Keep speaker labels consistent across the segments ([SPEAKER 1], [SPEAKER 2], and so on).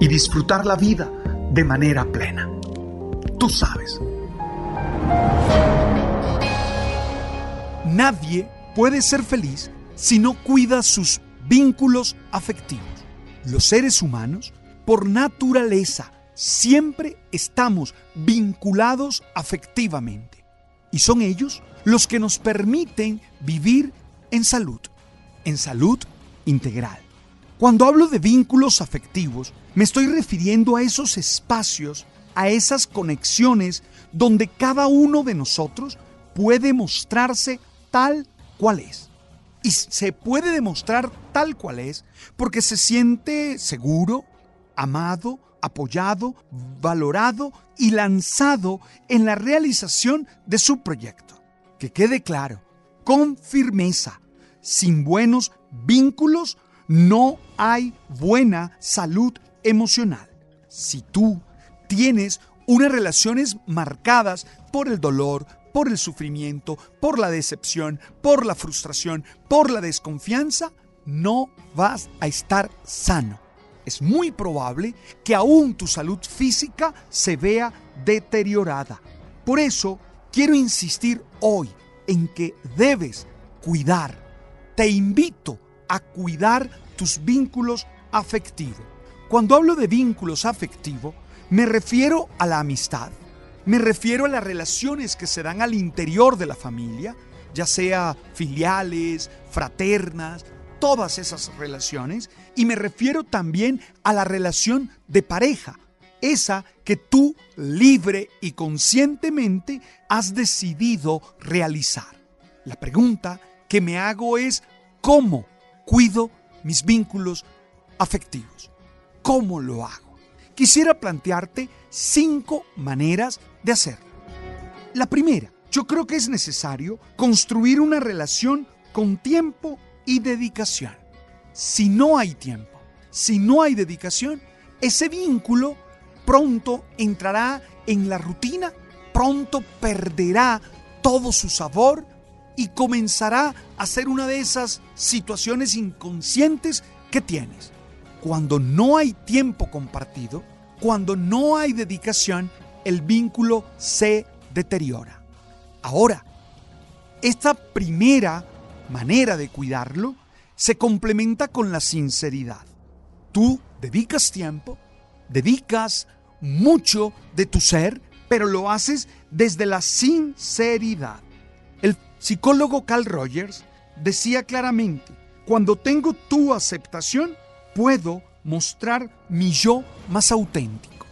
[SPEAKER 1] y disfrutar la vida de manera plena. Tú sabes. Nadie puede ser feliz si no cuida sus vínculos afectivos. Los seres humanos, por naturaleza, siempre estamos vinculados afectivamente. Y son ellos los que nos permiten vivir en salud, en salud integral. Cuando hablo de vínculos afectivos, me estoy refiriendo a esos espacios, a esas conexiones donde cada uno de nosotros puede mostrarse tal cual es. Y se puede demostrar tal cual es porque se siente seguro, amado, apoyado, valorado y lanzado en la realización de su proyecto. Que quede claro, con firmeza, sin buenos vínculos, no hay buena salud emocional. Si tú tienes unas relaciones marcadas por el dolor, por el sufrimiento, por la decepción, por la frustración, por la desconfianza, no vas a estar sano. Es muy probable que aún tu salud física se vea deteriorada. Por eso quiero insistir hoy en que debes cuidar. Te invito a cuidar tus vínculos afectivos. Cuando hablo de vínculos afectivos, me refiero a la amistad, me refiero a las relaciones que se dan al interior de la familia, ya sea filiales, fraternas, todas esas relaciones, y me refiero también a la relación de pareja, esa que tú libre y conscientemente has decidido realizar. La pregunta que me hago es, ¿cómo cuido mis vínculos afectivos? ¿Cómo lo hago? Quisiera plantearte cinco maneras de hacerlo. La primera, yo creo que es necesario construir una relación con tiempo y dedicación. Si no hay tiempo, si no hay dedicación, ese vínculo pronto entrará en la rutina, pronto perderá todo su sabor y comenzará a ser una de esas situaciones inconscientes que tienes. Cuando no hay tiempo compartido, cuando no hay dedicación, el vínculo se deteriora. Ahora, esta primera manera de cuidarlo se complementa con la sinceridad. Tú dedicas tiempo, dedicas mucho de tu ser, pero lo haces desde la sinceridad. El psicólogo Carl Rogers decía claramente, cuando tengo tu aceptación, puedo mostrar mi yo más auténtico.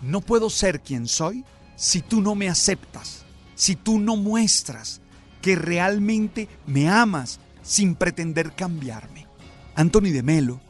[SPEAKER 1] No puedo ser quien soy si tú no me aceptas, si tú no muestras que realmente me amas sin pretender cambiarme. Anthony de Melo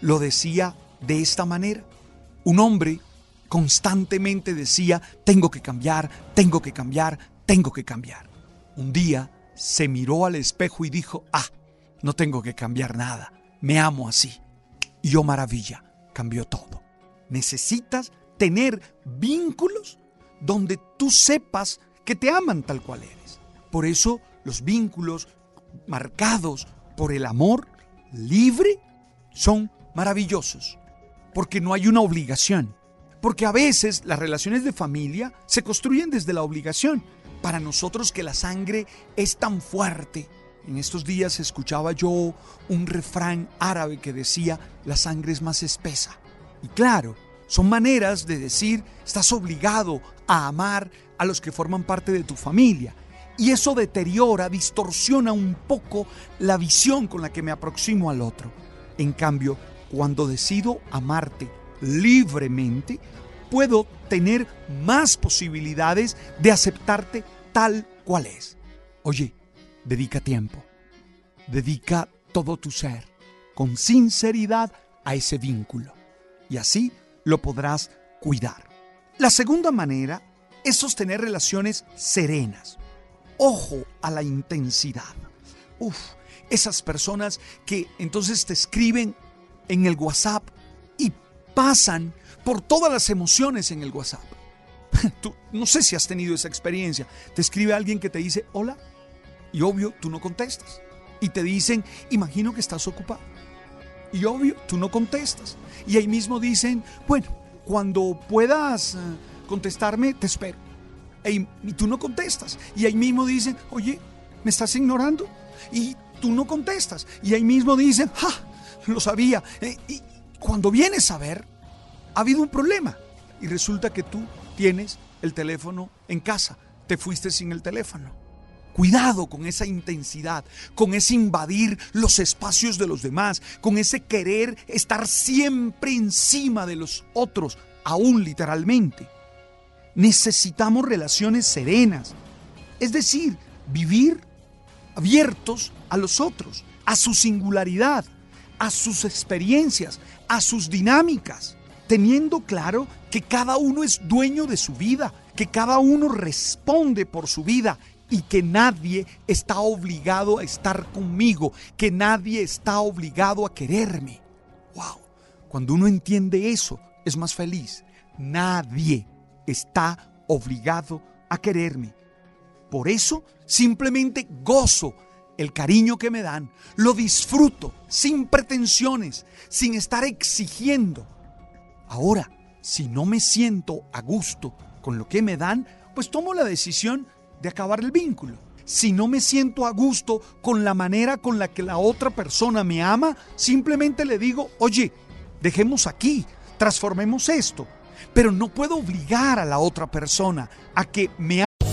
[SPEAKER 1] lo decía de esta manera. Un hombre constantemente decía, tengo que cambiar, tengo que cambiar, tengo que cambiar. Un día se miró al espejo y dijo, ah, no tengo que cambiar nada, me amo así. Y oh maravilla, cambió todo. Necesitas tener vínculos donde tú sepas que te aman tal cual eres. Por eso los vínculos marcados por el amor libre son maravillosos, porque no hay una obligación. Porque a veces las relaciones de familia se construyen desde la obligación. Para nosotros que la sangre es tan fuerte. En estos días escuchaba yo un refrán árabe que decía, la sangre es más espesa. Y claro, Son maneras de decir, estás obligado a amar a los que forman parte de tu familia. Y eso deteriora, distorsiona un poco la visión con la que me aproximo al otro. En cambio, cuando decido amarte libremente, puedo tener más posibilidades de aceptarte tal cual es. Oye, dedica tiempo, dedica todo tu ser, con sinceridad, a ese vínculo. Y así lo podrás cuidar. La segunda manera es sostener relaciones serenas. Ojo a la intensidad. Uf, esas personas que entonces te escriben en el WhatsApp pasan por todas las emociones en el WhatsApp. Tú, no sé si has tenido esa experiencia. Te escribe alguien que te dice hola y obvio tú no contestas. Y te dicen, imagino que estás ocupado. Y obvio tú no contestas. Y ahí mismo dicen, bueno, cuando puedas eh, contestarme, te espero. Y, tú no contestas. Y ahí mismo dicen, oye, ¿me estás ignorando? Y tú no contestas. Y ahí mismo dicen, ¡ja! Lo sabía. Eh, y cuando vienes a ver, ha habido un problema. Y resulta que tú tienes el teléfono en casa. Te fuiste sin el teléfono. Cuidado con esa intensidad, con ese invadir los espacios de los demás, con ese querer estar siempre encima de los otros, aún literalmente. Necesitamos relaciones serenas, es decir, vivir abiertos a los otros, a su singularidad, a sus experiencias, a sus dinámicas, teniendo claro que cada uno es dueño de su vida, que cada uno responde por su vida y que nadie está obligado a estar conmigo, que nadie está obligado a quererme. ¡Wow! Cuando uno entiende eso, es más feliz. Nadie está obligado a quererme. Por eso simplemente gozo el cariño que me dan, lo disfruto sin pretensiones, sin estar exigiendo. Ahora, si no me siento a gusto con lo que me dan, pues tomo la decisión de acabar el vínculo. Si no me siento a gusto con la manera con la que la otra persona me ama, simplemente le digo, oye, dejemos aquí, transformemos esto. Pero no puedo obligar a la otra persona a que me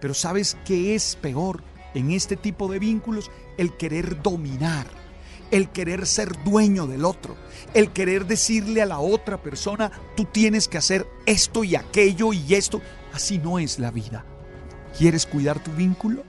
[SPEAKER 1] Pero ¿sabes qué es peor en este tipo de vínculos? El querer dominar, el querer ser dueño del otro, el querer decirle a la otra persona, tú tienes que hacer esto y aquello y esto. Así no es la vida. ¿Quieres cuidar tu vínculo?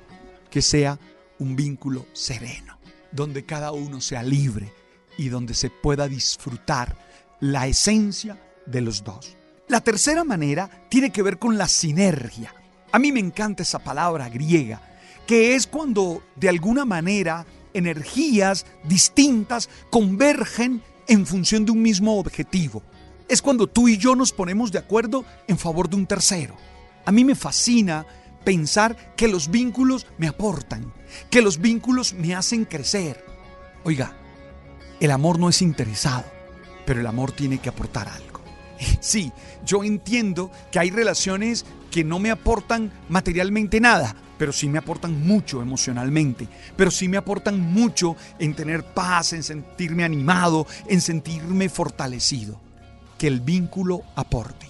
[SPEAKER 1] Que sea un vínculo sereno, donde cada uno sea libre y donde se pueda disfrutar la esencia de los dos. La tercera manera tiene que ver con la sinergia. A mí me encanta esa palabra griega, que es cuando de alguna manera energías distintas convergen en función de un mismo objetivo. Es cuando tú y yo nos ponemos de acuerdo en favor de un tercero. A mí me fascina pensar que los vínculos me aportan, que los vínculos me hacen crecer. Oiga, el amor no es interesado, pero el amor tiene que aportar algo. Sí, yo entiendo que hay relaciones que no me aportan materialmente nada, pero sí me aportan mucho emocionalmente, pero sí me aportan mucho en tener paz, en sentirme animado, en sentirme fortalecido. Que el vínculo aporte.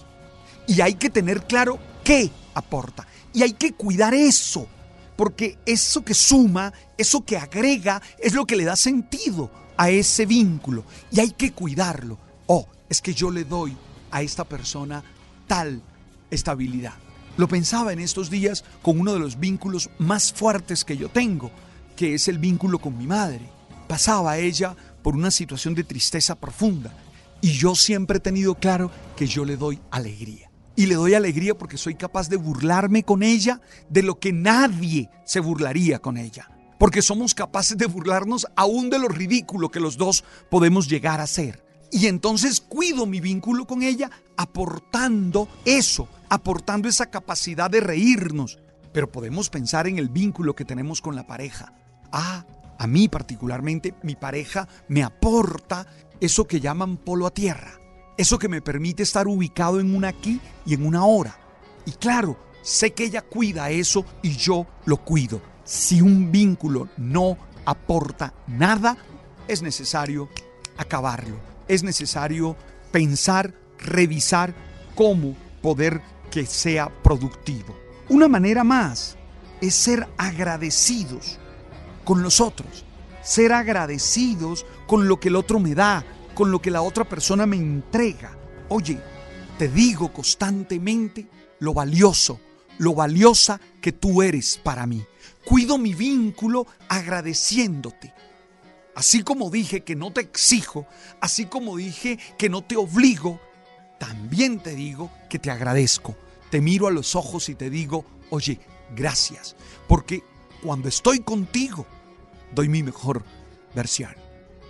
[SPEAKER 1] Y hay que tener claro qué aporta. Y hay que cuidar eso, porque eso que suma, eso que agrega, es lo que le da sentido a ese vínculo. Y hay que cuidarlo. Oh, es que yo le doy a esta persona tal estabilidad. Lo pensaba en estos días con uno de los vínculos más fuertes que yo tengo, que es el vínculo con mi madre. Pasaba ella por una situación de tristeza profunda y yo siempre he tenido claro que yo le doy alegría. Y le doy alegría porque soy capaz de burlarme con ella de lo que nadie se burlaría con ella. porque somos capaces de burlarnos aún de lo ridículo que los dos podemos llegar a ser. Y entonces cuido mi vínculo con ella aportando eso, aportando esa capacidad de reírnos. Pero podemos pensar en el vínculo que tenemos con la pareja. Ah, a mí particularmente, mi pareja me aporta eso que llaman polo a tierra. Eso que me permite estar ubicado en una aquí y en una hora. Y claro, sé que ella cuida eso y yo lo cuido. Si un vínculo no aporta nada, es necesario acabarlo. Es necesario pensar, revisar cómo poder que sea productivo. Una manera más es ser agradecidos con los otros, ser agradecidos con lo que el otro me da, con lo que la otra persona me entrega. Oye, te digo constantemente lo valioso, lo valiosa que tú eres para mí. Cuido mi vínculo agradeciéndote. Así como dije que no te exijo, así como dije que no te obligo, también te digo que te agradezco. Te miro a los ojos y te digo, oye, gracias. Porque cuando estoy contigo, doy mi mejor versión.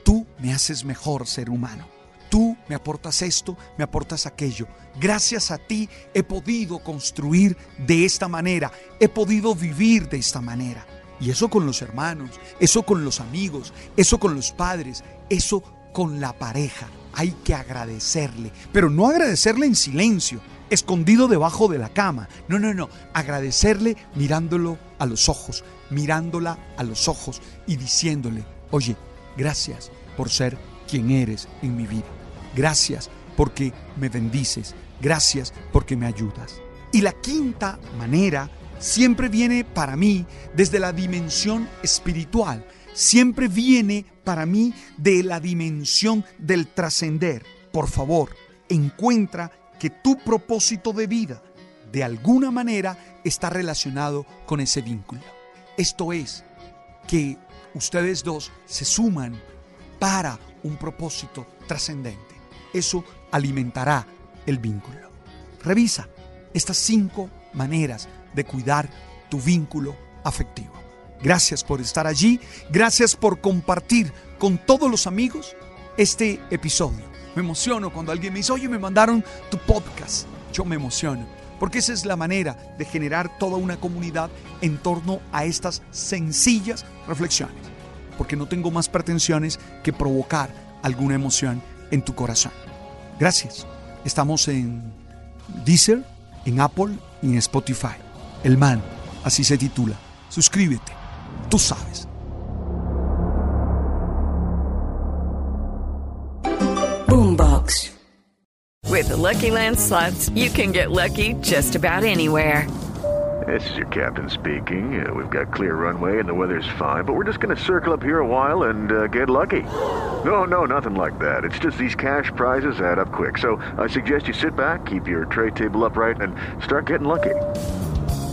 [SPEAKER 1] Tú me haces mejor ser humano. Tú me aportas esto, me aportas aquello. Gracias a ti he podido construir de esta manera, he podido vivir de esta manera. Y eso con los hermanos, eso con los amigos, eso con los padres, eso con la pareja. Hay que agradecerle, pero no agradecerle en silencio, escondido debajo de la cama. No, no, no. Agradecerle mirándolo a los ojos, mirándola a los ojos y diciéndole, oye, gracias por ser quien eres en mi vida. Gracias porque me bendices. Gracias porque me ayudas. Y la quinta manera siempre viene para mí desde la dimensión espiritual. Siempre viene para mí de la dimensión del trascender. Por favor, encuentra que tu propósito de vida de alguna manera está relacionado con ese vínculo. Esto es, que ustedes dos se suman para un propósito trascendente. Eso alimentará el vínculo. Revisa estas cinco maneras de cuidar tu vínculo afectivo. Gracias por estar allí, gracias por compartir con todos los amigos este episodio. Me emociono cuando alguien me dice, oye, me mandaron tu podcast. Yo me emociono, porque esa es la manera de generar toda una comunidad en torno a estas sencillas reflexiones. Porque no tengo más pretensiones que provocar alguna emoción en tu corazón. Gracias. Estamos en Deezer, en Apple y en Spotify. El man, así se titula. Suscríbete. Tú sabes.
[SPEAKER 2] Boombox. With the Lucky Land slots, you can get lucky just about anywhere.
[SPEAKER 3] This is your captain speaking. Uh, we've got clear runway and the weather's fine, but we're just going to circle up here a while and uh, get lucky. No, no, nothing like that. It's just these cash prizes add up quick. So I suggest you sit back, keep your tray table upright, and start getting lucky.